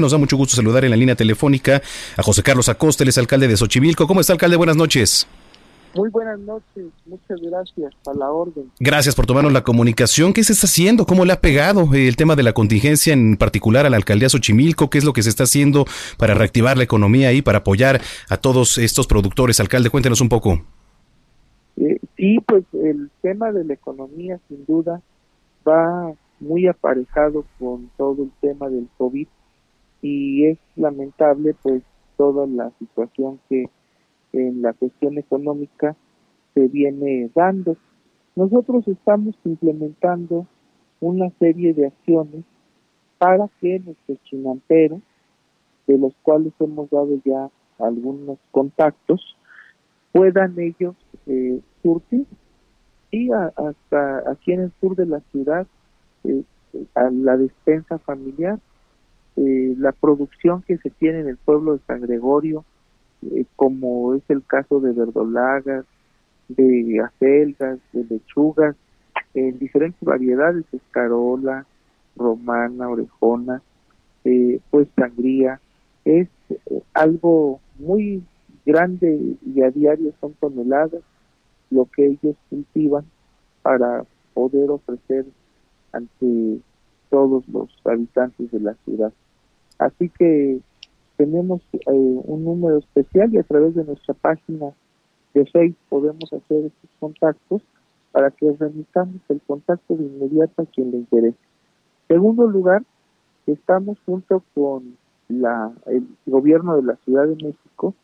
Nos da mucho gusto saludar en la línea telefónica a José Carlos Acosta, el alcalde de Xochimilco. ¿Cómo está, alcalde? Buenas noches. Muy buenas noches, muchas gracias a la orden. Gracias por tomarnos la comunicación. ¿Qué se está haciendo? ¿Cómo le ha pegado el tema de la contingencia, en particular a la alcaldía Xochimilco? ¿Qué es lo que se está haciendo para reactivar la economía y para apoyar a todos estos productores? Alcalde, cuéntenos un poco. Eh, sí, pues el tema de la economía sin duda va muy aparejado con todo el tema del COVID y es lamentable pues toda la situación que en la cuestión económica se viene dando. Nosotros estamos implementando una serie de acciones para que nuestros chinamperos, de los cuales hemos dado ya algunos contactos, puedan ellos eh, surtir y hasta aquí en el sur de la ciudad eh, a la despensa familiar, eh, la producción que se tiene en el pueblo de San Gregorio, eh, como es el caso de verdolagas, de acelgas, de lechugas, en diferentes variedades, escarola, romana, orejona, eh, pues sangría, es eh, algo muy grande y a diario son toneladas lo que ellos cultivan para poder ofrecer ante todos los habitantes de la ciudad. Así que tenemos eh, un número especial y a través de nuestra página de Facebook podemos hacer estos contactos para que remitamos el contacto de inmediato a quien le interese. Segundo lugar, estamos junto con la, el gobierno de la Ciudad de México,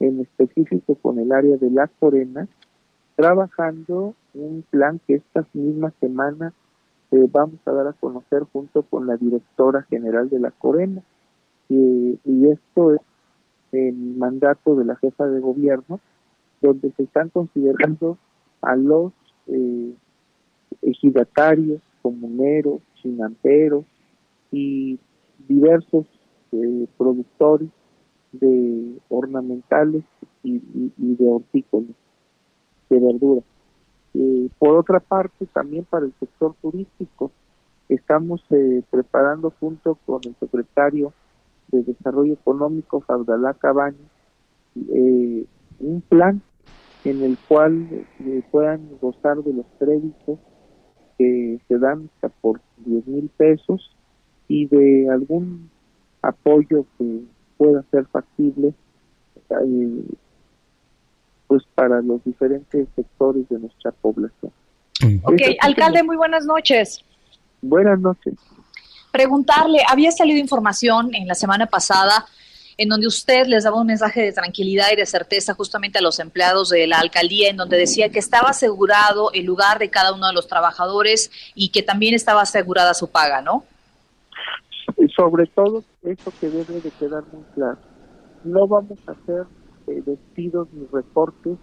en específico con el área de la Corena, trabajando un plan que esta misma semana eh, vamos a dar a conocer junto con la directora general de la Corena y esto es el mandato de la jefa de gobierno, donde se están considerando a los eh, ejidatarios, comuneros, chinamperos y diversos eh, productores de ornamentales y, de hortícolas, de verduras. Por otra parte, también para el sector turístico, estamos eh, preparando junto con el secretario de Desarrollo Económico, Faudalá Cabaña, eh, un plan en el cual eh, puedan gozar de los créditos que se dan hasta por 10 mil pesos y de algún apoyo que pueda ser factible eh, pues para los diferentes sectores de nuestra población. Ok, alcalde, muy buenas noches. Buenas noches preguntarle, había salido información en la semana pasada en donde usted les daba un mensaje de tranquilidad y de certeza justamente a los empleados de la alcaldía, en donde decía que estaba asegurado el lugar de cada uno de los trabajadores y que también estaba asegurada su paga, ¿no? Sobre todo, eso que debe de quedar muy claro. No vamos a hacer eh, despidos ni reportes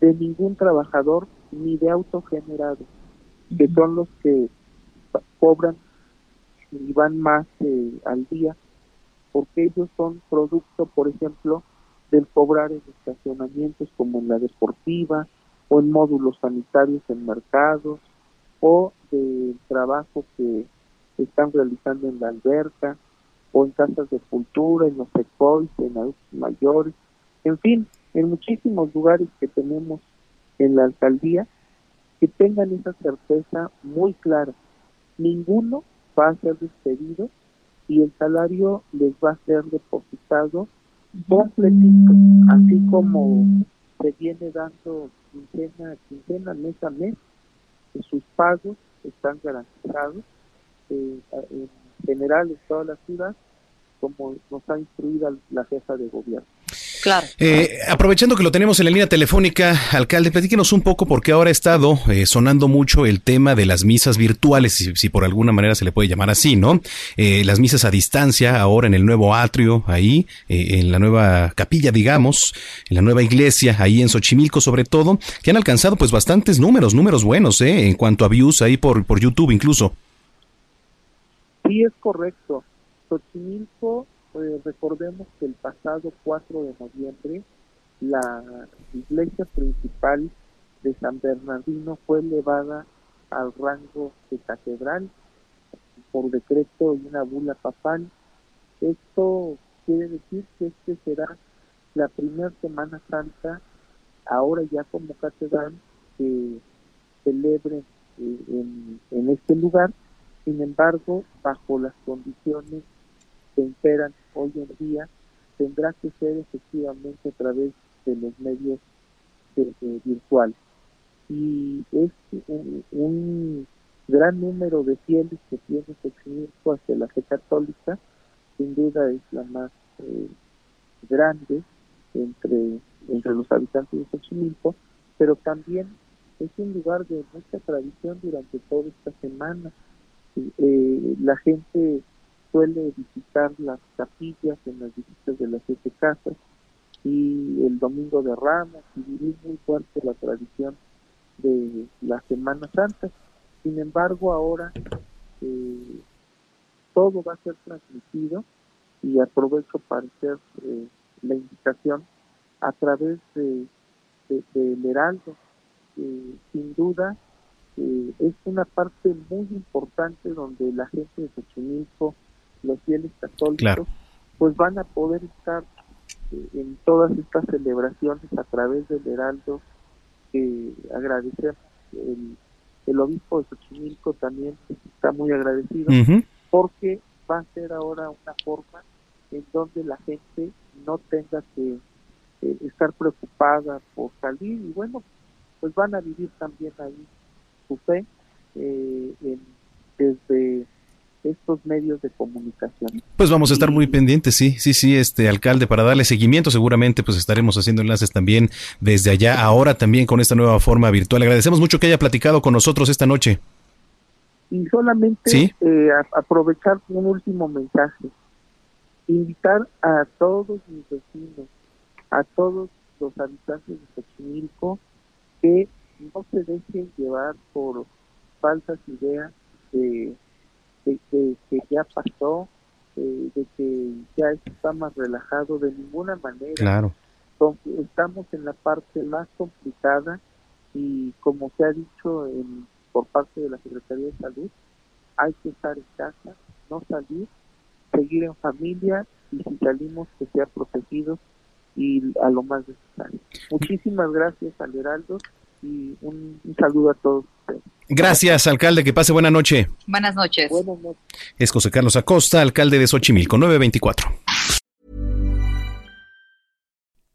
de ningún trabajador ni de autogenerados, que son los que cobran y van más eh, al día, porque ellos son producto, por ejemplo, del cobrar en estacionamientos como en la deportiva o en módulos sanitarios en mercados o del trabajo que están realizando en la alberca o en casas de cultura, en los secois, en adultos mayores, en fin, en muchísimos lugares que tenemos en la alcaldía, que tengan esa certeza muy clara. Ninguno va a ser despedido y el salario les va a ser depositado completito, así como se viene dando quincena a quincena, mes a mes, y sus pagos están garantizados eh, en general en toda la ciudad, como nos ha instruido la jefa de gobierno. Claro. Eh, aprovechando que lo tenemos en la línea telefónica, alcalde, platíquenos un poco porque ahora ha estado eh, sonando mucho el tema de las misas virtuales, si, si, por alguna manera se le puede llamar así, ¿no? Eh, las misas a distancia, ahora en el nuevo atrio, ahí, eh, en la nueva capilla, digamos, en la nueva iglesia, ahí en Xochimilco sobre todo, que han alcanzado pues bastantes números, números buenos, ¿eh? En cuanto a views ahí por, por YouTube incluso. Sí, es correcto. Xochimilco, eh, recordemos que el pasado 4 de noviembre la iglesia principal de San Bernardino fue elevada al rango de catedral por decreto y una bula papal. Esto quiere decir que este será la primera Semana Santa, ahora ya como catedral, que celebre eh, en, en este lugar sin embargo, bajo las condiciones que imperan hoy en día, tendrá que ser efectivamente a través de los medios de, de virtuales. Y es un, gran número de fieles que tiene Xochimilco hacia la fe católica, sin duda es la más eh, grande entre, entre los habitantes de Xochimilco, pero también es un lugar de mucha tradición durante toda esta semana eh, la gente suele visitar las capillas en las visitas de las siete casas y el domingo de Ramos y vivir muy fuerte la tradición de la Semana Santa. Sin embargo, ahora eh, todo va a ser transmitido y aprovecho para hacer eh, la invitación a través de, de, de Heraldo. Eh, sin duda, eh, es una parte muy importante donde la gente de Xochimilco, los fieles católicos, claro. pues van a poder estar eh, en todas estas celebraciones a través del Heraldo, que agradecemos el, el obispo de Xochimilco también está muy agradecido, uh -huh. porque va a ser ahora una forma en donde la gente no tenga que eh, estar preocupada por salir y bueno, pues van a vivir también ahí su fe eh, en, desde estos medios de comunicación. Pues vamos a estar muy pendientes, sí, sí, sí, este alcalde, para darle seguimiento, seguramente pues estaremos haciendo enlaces también desde allá, ahora también con esta nueva forma virtual. Agradecemos mucho que haya platicado con nosotros esta noche. Y solamente ¿Sí? eh, a, aprovechar un último mensaje, invitar a todos mis vecinos, a todos los habitantes de Xochimilco, que no se dejen llevar por falsas ideas de, de, de que ya pasó, de, de, que ya está más relajado de ninguna manera. Claro. Estamos en la parte más complicada y como se ha dicho en, por parte de la Secretaría de Salud, hay que estar en casa, no salir, seguir en familia y si salimos que sea protegidos y a lo más necesario. Muchísimas gracias al Heraldo y un, un, saludo a todos ustedes. Gracias, alcalde, que pase buena noche. Buenas noches. Buenas noches. Es José Carlos Acosta, alcalde de Xochimilco, 924.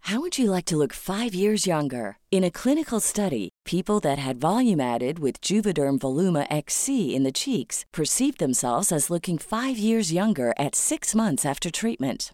How would you like to look five years younger? In a clinical study, people that had volume added with Juvederm Voluma XC in the cheeks perceived themselves as looking five years younger at six months after treatment.